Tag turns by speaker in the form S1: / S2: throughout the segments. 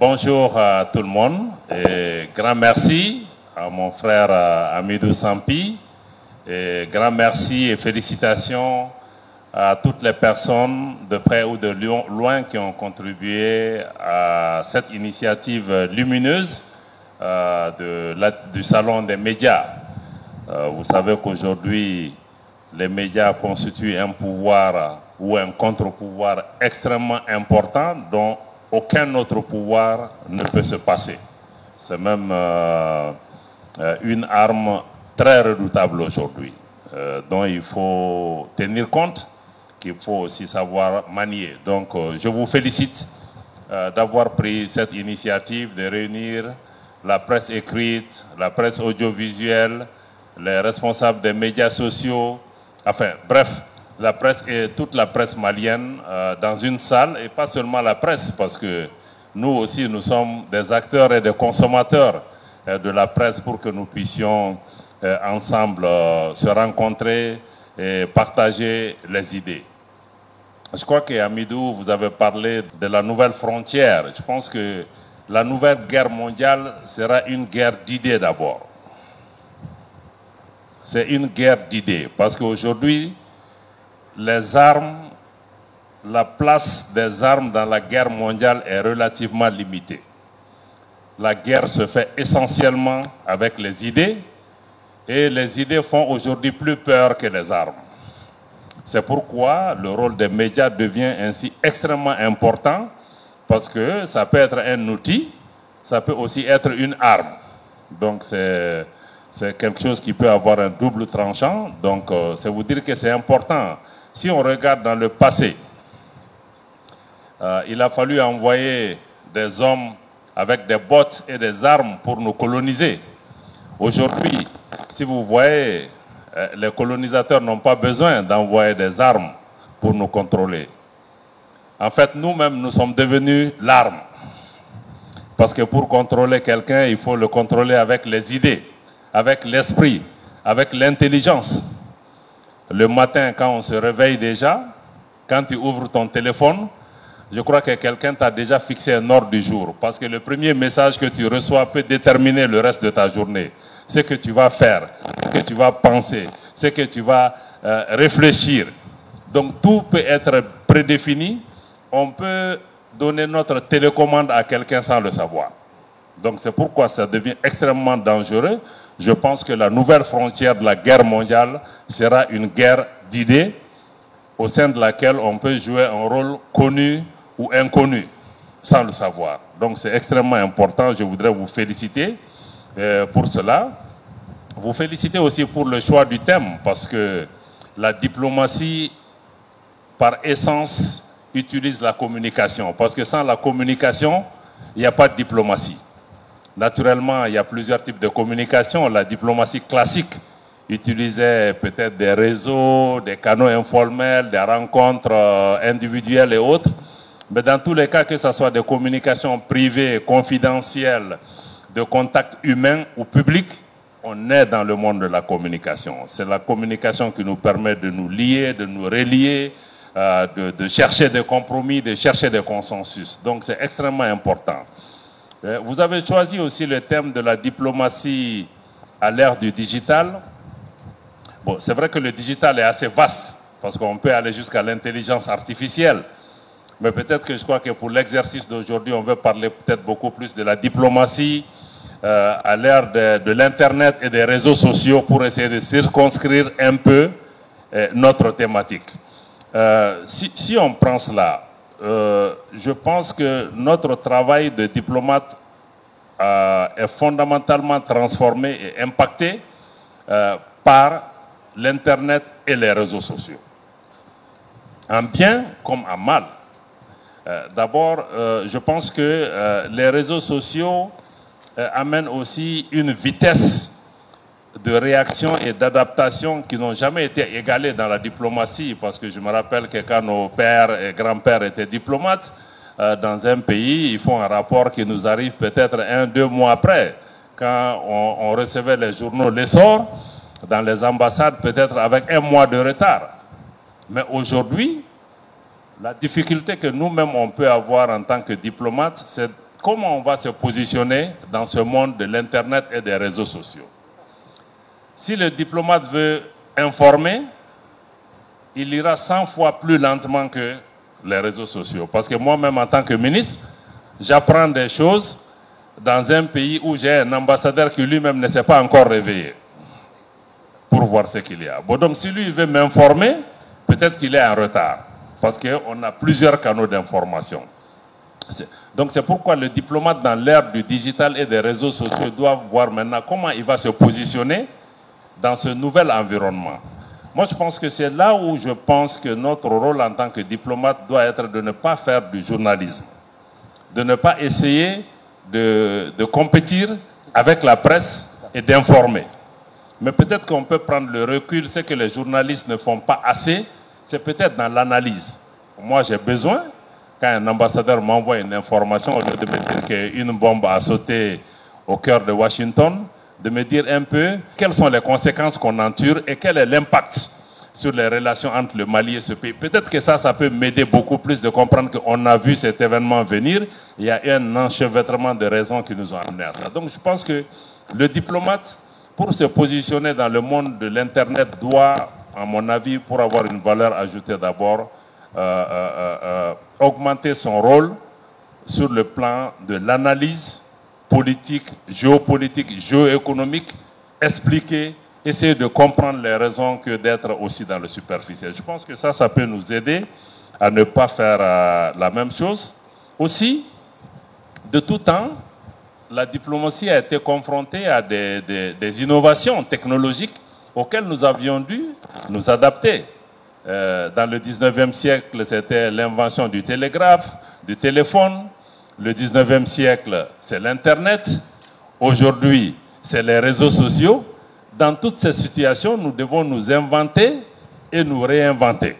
S1: bonjour à tout le monde et grand merci à mon frère euh, Amidou Sampi et grand merci et félicitations à toutes les personnes de près ou de loin qui ont contribué à cette initiative lumineuse euh, du Salon des médias. Euh, vous savez qu'aujourd'hui, les médias constituent un pouvoir ou un contre-pouvoir extrêmement important dont aucun autre pouvoir ne peut se passer. C'est même euh, une arme très redoutable aujourd'hui, dont il faut tenir compte qu'il faut aussi savoir manier. Donc, euh, je vous félicite euh, d'avoir pris cette initiative de réunir la presse écrite, la presse audiovisuelle, les responsables des médias sociaux, enfin, bref, la presse et toute la presse malienne euh, dans une salle, et pas seulement la presse, parce que nous aussi, nous sommes des acteurs et des consommateurs de la presse pour que nous puissions ensemble se rencontrer et partager les idées. Je crois qu'Amidou, vous avez parlé de la nouvelle frontière. Je pense que la nouvelle guerre mondiale sera une guerre d'idées d'abord. C'est une guerre d'idées parce qu'aujourd'hui, les armes, la place des armes dans la guerre mondiale est relativement limitée. La guerre se fait essentiellement avec les idées et les idées font aujourd'hui plus peur que les armes. C'est pourquoi le rôle des médias devient ainsi extrêmement important parce que ça peut être un outil, ça peut aussi être une arme. Donc c'est quelque chose qui peut avoir un double tranchant. Donc euh, c'est vous dire que c'est important. Si on regarde dans le passé, euh, il a fallu envoyer des hommes avec des bottes et des armes pour nous coloniser. Aujourd'hui, si vous voyez euh, les colonisateurs n'ont pas besoin d'envoyer des armes pour nous contrôler. En fait, nous-mêmes, nous sommes devenus l'arme. Parce que pour contrôler quelqu'un, il faut le contrôler avec les idées, avec l'esprit, avec l'intelligence. Le matin, quand on se réveille déjà, quand tu ouvres ton téléphone, je crois que quelqu'un t'a déjà fixé un ordre du jour. Parce que le premier message que tu reçois peut déterminer le reste de ta journée ce que tu vas faire, ce que tu vas penser, ce que tu vas euh, réfléchir. Donc tout peut être prédéfini. On peut donner notre télécommande à quelqu'un sans le savoir. Donc c'est pourquoi ça devient extrêmement dangereux. Je pense que la nouvelle frontière de la guerre mondiale sera une guerre d'idées au sein de laquelle on peut jouer un rôle connu ou inconnu sans le savoir. Donc c'est extrêmement important. Je voudrais vous féliciter euh, pour cela. Vous félicitez aussi pour le choix du thème, parce que la diplomatie, par essence, utilise la communication. Parce que sans la communication, il n'y a pas de diplomatie. Naturellement, il y a plusieurs types de communication. La diplomatie classique utilisait peut-être des réseaux, des canaux informels, des rencontres euh, individuelles et autres. Mais dans tous les cas, que ce soit des communications privées, confidentielles, de contact humain ou public, on est dans le monde de la communication. C'est la communication qui nous permet de nous lier, de nous relier, euh, de, chercher des compromis, de chercher des consensus. Donc c'est extrêmement important. Euh, vous avez choisi aussi le thème de la diplomatie à l'ère du digital. Bon, c'est vrai que le digital est assez vaste parce qu'on peut aller jusqu'à l'intelligence artificielle. Mais peut-être que je crois que pour l'exercice d'aujourd'hui, on veut parler peut-être beaucoup plus de la diplomatie euh, à l'ère de, l'Internet et des réseaux sociaux pour essayer de circonscrire un peu euh, notre thématique. Si, on prend cela, je pense que notre travail de diplomate est fondamentalement transformé et impacté par l'Internet et les réseaux sociaux. En bien comme en mal. D'abord, je pense que les réseaux sociaux euh, amène aussi une vitesse de réaction et d'adaptation qui n'ont jamais été égalées dans la diplomatie, parce que je me rappelle que quand nos pères et grands-pères étaient diplomates euh, dans un pays, ils font un rapport qui nous arrive peut-être un, deux mois après, quand on, recevait les journaux l'essor dans les ambassades, peut-être avec un mois de retard. Mais aujourd'hui, la difficulté que nous-mêmes on peut avoir en tant que diplomate, c'est comment on va se positionner dans ce monde de l'Internet et des réseaux sociaux. Si le diplomate veut informer, il ira 100 fois plus lentement que les réseaux sociaux. Parce que moi-même, en tant que ministre, j'apprends des choses dans un pays où j'ai un ambassadeur qui lui-même ne s'est pas encore réveillé pour voir ce qu'il y a. Bon, donc si lui veut m'informer, peut-être qu'il est en retard, parce qu'on a plusieurs canaux d'information. Donc c'est pourquoi le diplomate dans l'ère du digital et des réseaux sociaux doit voir maintenant comment il va se positionner dans ce nouvel environnement. Moi, je pense que c'est là où je pense que notre rôle en tant que diplomate doit être de ne pas faire du journalisme, de ne pas essayer de, de compétir avec la presse et d'informer. Mais peut-être qu'on peut prendre le recul, ce que les journalistes ne font pas assez, c'est peut-être dans l'analyse. Moi, j'ai besoin, quand un ambassadeur m'envoie une information, au lieu de me dire qu'une bombe a sauté au cœur de Washington, de me dire un peu quelles sont les conséquences qu'on enture et quel est l'impact sur les relations entre le Mali et ce pays. Peut-être que ça, ça peut m'aider beaucoup plus de comprendre qu'on a vu cet événement venir. Il y a un enchevêtrement de raisons qui nous ont amenés à ça. Donc je pense que le diplomate, pour se positionner dans le monde de l'Internet, doit, à mon avis, pour avoir une valeur ajoutée d'abord, euh, euh, euh, augmenter son rôle sur le plan de l'analyse politique, géopolitique, géoéconomique, expliquer, essayer de comprendre les raisons que d'être aussi dans le superficiel. Je pense que ça, ça peut nous aider à ne pas faire euh, la même chose. Aussi, de tout temps, la diplomatie a été confrontée à des, innovations technologiques auxquelles nous avions dû nous adapter. Euh, dans le 19e siècle, c'était l'invention du télégraphe, du téléphone, le 19e siècle, c'est l'Internet. Aujourd'hui, c'est les réseaux sociaux. Dans toutes ces situations, nous devons nous inventer et nous réinventer.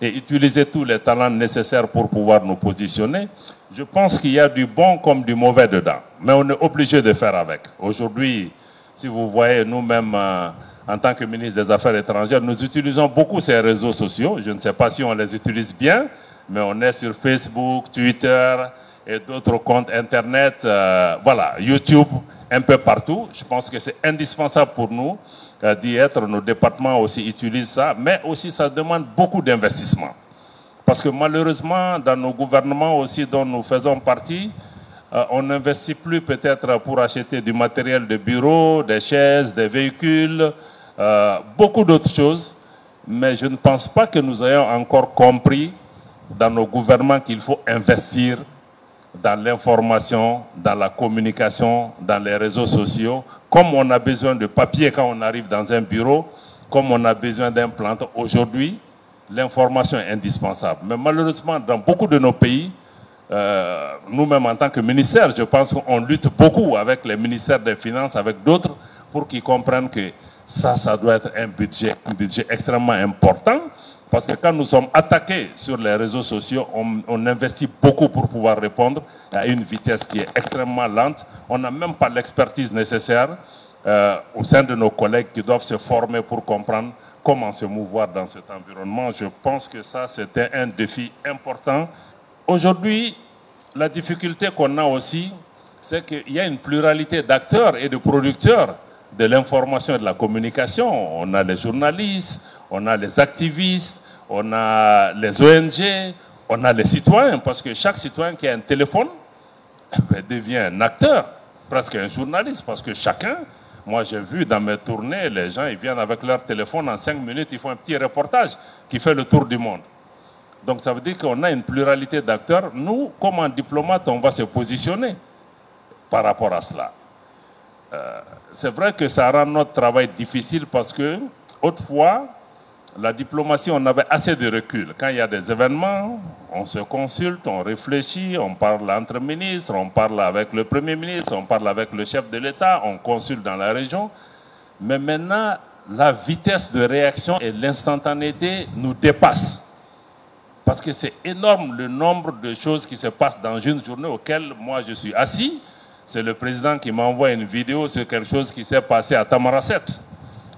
S1: Et utiliser tous les talents nécessaires pour pouvoir nous positionner. Je pense qu'il y a du bon comme du mauvais dedans. Mais on est obligé de faire avec. Aujourd'hui, si vous voyez nous-mêmes, euh, en tant que ministre des Affaires étrangères, nous utilisons beaucoup ces réseaux sociaux. Je ne sais pas si on les utilise bien, mais on est sur Facebook, Twitter, et d'autres comptes Internet, euh, voilà, YouTube, un peu partout. Je pense que c'est indispensable pour nous euh, d'y être. Nos départements aussi utilisent ça, mais aussi ça demande beaucoup d'investissement. Parce que malheureusement, dans nos gouvernements aussi dont nous faisons partie, euh, on n'investit plus peut-être pour acheter du matériel de bureau, des chaises, des véhicules, beaucoup d'autres choses. Mais je ne pense pas que nous ayons encore compris dans nos gouvernements qu'il faut investir dans l'information, dans la communication, dans les réseaux sociaux, comme on a besoin de papier quand on arrive dans un bureau, comme on a besoin d'implante. Aujourd'hui, l'information est indispensable. Mais malheureusement, dans beaucoup de nos pays, euh, nous-mêmes en tant que ministère, je pense qu'on lutte beaucoup avec les ministères des Finances, avec d'autres, pour qu'ils comprennent que ça, ça doit être un budget, un budget extrêmement important parce que quand nous sommes attaqués sur les réseaux sociaux, on, investit beaucoup pour pouvoir répondre à une vitesse qui est extrêmement lente. On n'a même pas l'expertise nécessaire euh, au sein de nos collègues qui doivent se former pour comprendre comment se mouvoir dans cet environnement. Je pense que ça, c'était un défi important. Aujourd'hui, la difficulté qu'on a aussi, c'est qu'il y a une pluralité d'acteurs et de producteurs de l'information et de la communication. On a les journalistes, on a les activistes, on a les ONG, on a les citoyens, parce que chaque citoyen qui a un téléphone eh ben, devient un acteur, presque un journaliste, parce que chacun, moi j'ai vu dans mes tournées, les gens ils viennent avec leur téléphone, en cinq minutes ils font un petit reportage qui fait le tour du monde. Donc ça veut dire qu'on a une pluralité d'acteurs. Nous, comme un diplomate, on va se positionner par rapport à cela. Euh, c'est vrai que ça rend notre travail difficile parce que, autrefois, la diplomatie, on avait assez de recul. Quand il y a des événements, on se consulte, on réfléchit, on parle entre ministres, on parle avec le Premier ministre, on parle avec le chef de l'État, on consulte dans la région. Mais maintenant, la vitesse de réaction et l'instantanéité nous dépassent. Parce que c'est énorme le nombre de choses qui se passent dans une journée auxquelles moi je suis assis. C'est le président qui m'envoie une vidéo sur quelque chose qui s'est passé à Tamaracet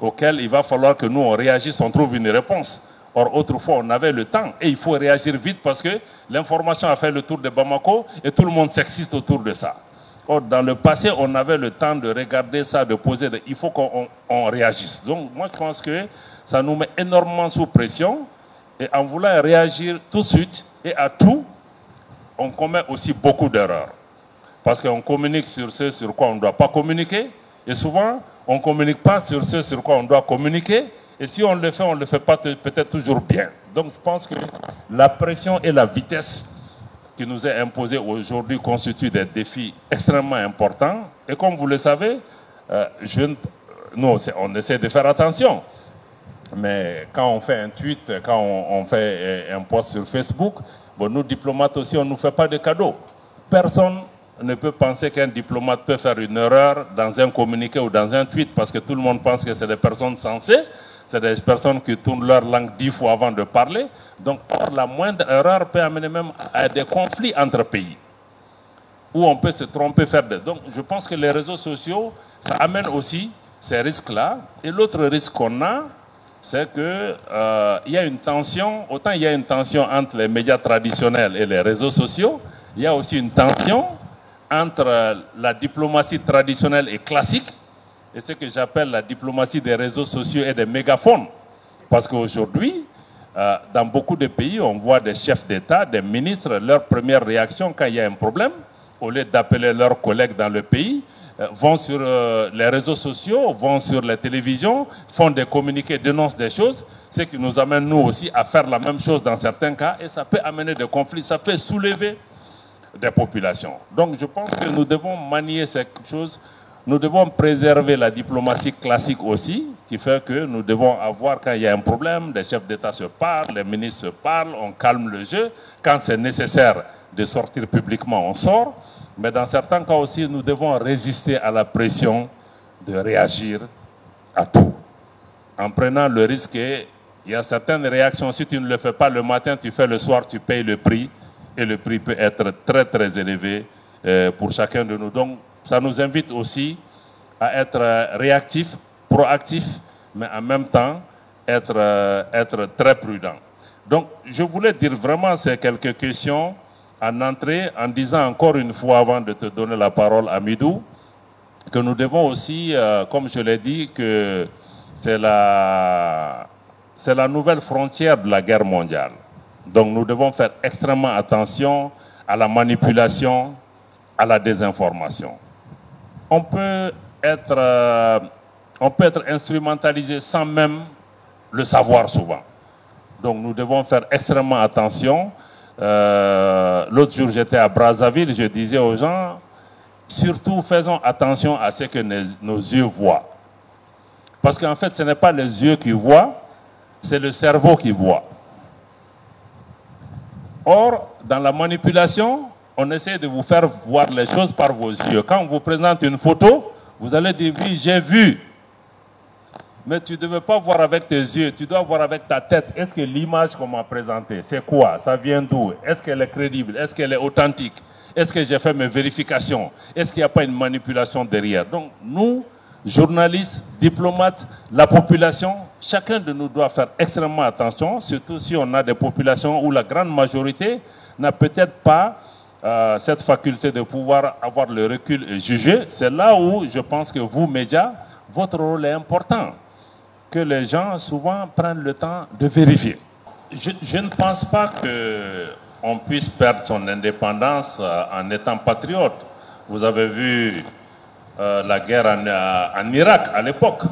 S1: auquel il va falloir que nous, on réagisse, on trouve une réponse. Or, autrefois, on avait le temps et il faut réagir vite parce que l'information a fait le tour de Bamako et tout le monde s'existe autour de ça. Or, dans le passé, on avait le temps de regarder ça, de poser. Il faut qu'on réagisse. Donc, moi, je pense que ça nous met énormément sous pression. Et en voulant réagir tout de suite et à tout, on commet aussi beaucoup d'erreurs. Parce qu'on communique sur ce sur quoi on ne doit pas communiquer. Et souvent, on ne communique pas sur ce sur quoi on doit communiquer. Et si on le fait, on ne le fait pas peut-être toujours bien. Donc je pense que la pression et la vitesse qui nous est imposée aujourd'hui constituent des défis extrêmement importants. Et comme vous le savez, euh, nous, on essaie de faire attention. Mais quand on fait un tweet, quand on, fait euh, un post sur Facebook, bon, nous, diplomates aussi, on ne nous fait pas de cadeaux. Personne ne peut penser qu'un diplomate peut faire une erreur dans un communiqué ou dans un tweet parce que tout le monde pense que c'est des personnes sensées, c'est des personnes qui tournent leur langue dix fois avant de parler. Donc, la moindre erreur peut amener même à des conflits entre pays où on peut se tromper, faire des... Donc, je pense que les réseaux sociaux, ça amène aussi ces risques-là. Et l'autre risque qu'on a, c'est qu'il euh, y a une tension, autant il y a une tension entre les médias traditionnels et les réseaux sociaux, il y a aussi une tension entre la diplomatie traditionnelle et classique et ce que j'appelle la diplomatie des réseaux sociaux et des mégaphones. Parce qu'aujourd'hui, euh, dans beaucoup de pays, on voit des chefs d'État, des ministres, leur première réaction quand il y a un problème, au lieu d'appeler leurs collègues dans le pays, euh, vont sur euh, les réseaux sociaux, vont sur les télévisions, font des communiqués, dénoncent des choses, ce qui nous amène nous aussi à faire la même chose dans certains cas, et ça peut amener des conflits, ça fait soulever des populations. Donc je pense que nous devons manier ces choses. Nous devons préserver la diplomatie classique aussi, qui fait que nous devons avoir, quand il y a un problème, les chefs d'État se parlent, les ministres se parlent, on calme le jeu. Quand c'est nécessaire de sortir publiquement, on sort. Mais dans certains cas aussi, nous devons résister à la pression de réagir à tout. En prenant le risque, il y a certaines réactions, si tu ne le fais pas le matin, tu fais le soir, tu payes le prix et le prix peut être très très élevé euh, pour chacun de nous. Donc ça nous invite aussi à être réactifs, proactifs, mais en même temps être, euh, être très prudent. Donc je voulais dire vraiment ces quelques questions en entrée en disant encore une fois avant de te donner la parole à Midou que nous devons aussi, euh, comme je l'ai dit, que c'est la, c'est la nouvelle frontière de la guerre mondiale. Donc nous devons faire extrêmement attention à la manipulation, à la désinformation. On peut être, euh, on peut être instrumentalisé sans même le savoir souvent. Donc nous devons faire extrêmement attention. Euh, l'autre jour, j'étais à Brazzaville, je disais aux gens, surtout faisons attention à ce que nos yeux voient. Parce qu'en fait, ce n'est pas les yeux qui voient, c'est le cerveau qui voit. Or, dans la manipulation, on essaie de vous faire voir les choses par vos yeux. Quand on vous présente une photo, vous allez dire oui, j'ai vu. Mais tu ne devais pas voir avec tes yeux, tu dois voir avec ta tête. Est-ce que l'image qu'on m'a présentée, c'est quoi? Ça vient d'où? Est-ce qu'elle est crédible? Est-ce qu'elle est authentique? Est-ce que j'ai fait mes vérifications? Est-ce qu'il n'y a pas une manipulation derrière? Donc, nous, journalistes, diplomates, la population, chacun de nous doit faire extrêmement attention, surtout si on a des populations où la grande majorité n'a peut-être pas euh, cette faculté de pouvoir avoir le recul et juger. C'est là où je pense que vous, médias, votre rôle est important, que les gens souvent prennent le temps de vérifier. Je, ne pense pas qu'on puisse perdre son indépendance euh, en étant patriote. Vous avez vu euh, la guerre en Irak à l'époque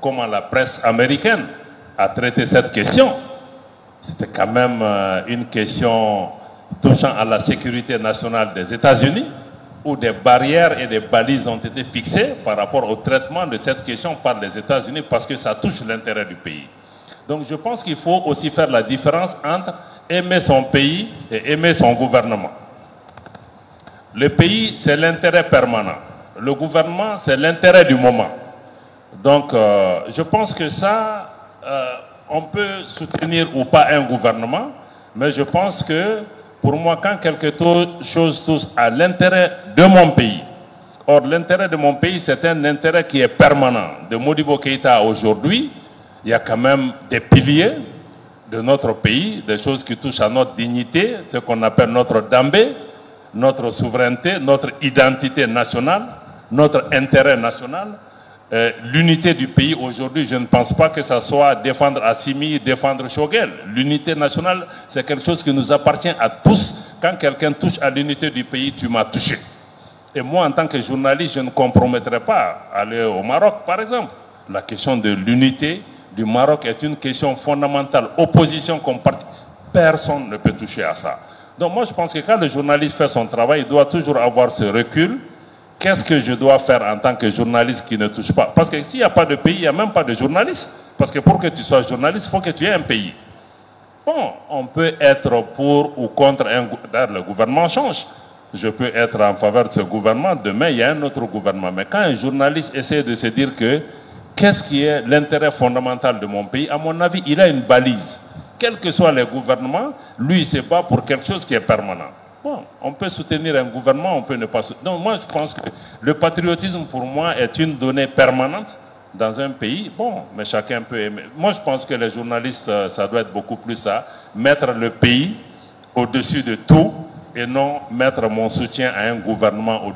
S1: comment la presse américaine a traité cette question. C'était quand même euh, une question touchant à la sécurité nationale des États-Unis, où des barrières et des balises ont été fixées par rapport au traitement de cette question par les États-Unis, parce que ça touche l'intérêt du pays. Donc je pense qu'il faut aussi faire la différence entre aimer son pays et aimer son gouvernement. Le pays, c'est l'intérêt permanent. Le gouvernement, c'est l'intérêt du moment. Donc, euh, je pense que ça, euh, on peut soutenir ou pas un gouvernement, mais je pense que pour moi, quand quelque chose touche à l'intérêt de mon pays, or l'intérêt de mon pays, c'est un intérêt qui est permanent. De Modibo Keïta aujourd'hui, il y a quand même des piliers de notre pays, des choses qui touchent à notre dignité, ce qu'on appelle notre dambé, notre souveraineté, notre identité nationale, notre intérêt national, euh, l'unité du pays aujourd'hui, je ne pense pas que ça soit défendre Assimi, défendre Shogel. L'unité nationale, c'est quelque chose qui nous appartient à tous. Quand quelqu'un touche à l'unité du pays, tu m'as touché. Et moi, en tant que journaliste, je ne compromettrai pas aller au Maroc, par exemple. La question de l'unité du Maroc est une question fondamentale. Opposition parti, personne ne peut toucher à ça. Donc moi, je pense que quand le journaliste fait son travail, il doit toujours avoir ce recul Qu'est-ce que je dois faire en tant que journaliste qui ne touche pas? Parce que s'il n'y a pas de pays, il n'y a même pas de journaliste. Parce que pour que tu sois journaliste, il faut que tu aies un pays. Bon, on peut être pour ou contre un gouvernement. Le gouvernement change. Je peux être en faveur de ce gouvernement. Demain, il y a un autre gouvernement. Mais quand un journaliste essaie de se dire que qu'est-ce qui est l'intérêt fondamental de mon pays, à mon avis, il a une balise. Quels que soient les gouvernements, lui, il se bat pour quelque chose qui est permanent. Bon, on peut soutenir un gouvernement, on peut ne pas soutenir. Donc moi, je pense que le patriotisme, pour moi, est une donnée permanente dans un pays. Bon, mais chacun peut aimer. Moi, je pense que les journalistes, euh, ça doit être beaucoup plus ça. Mettre le pays au-dessus de tout et non mettre mon soutien à un gouvernement au-dessus.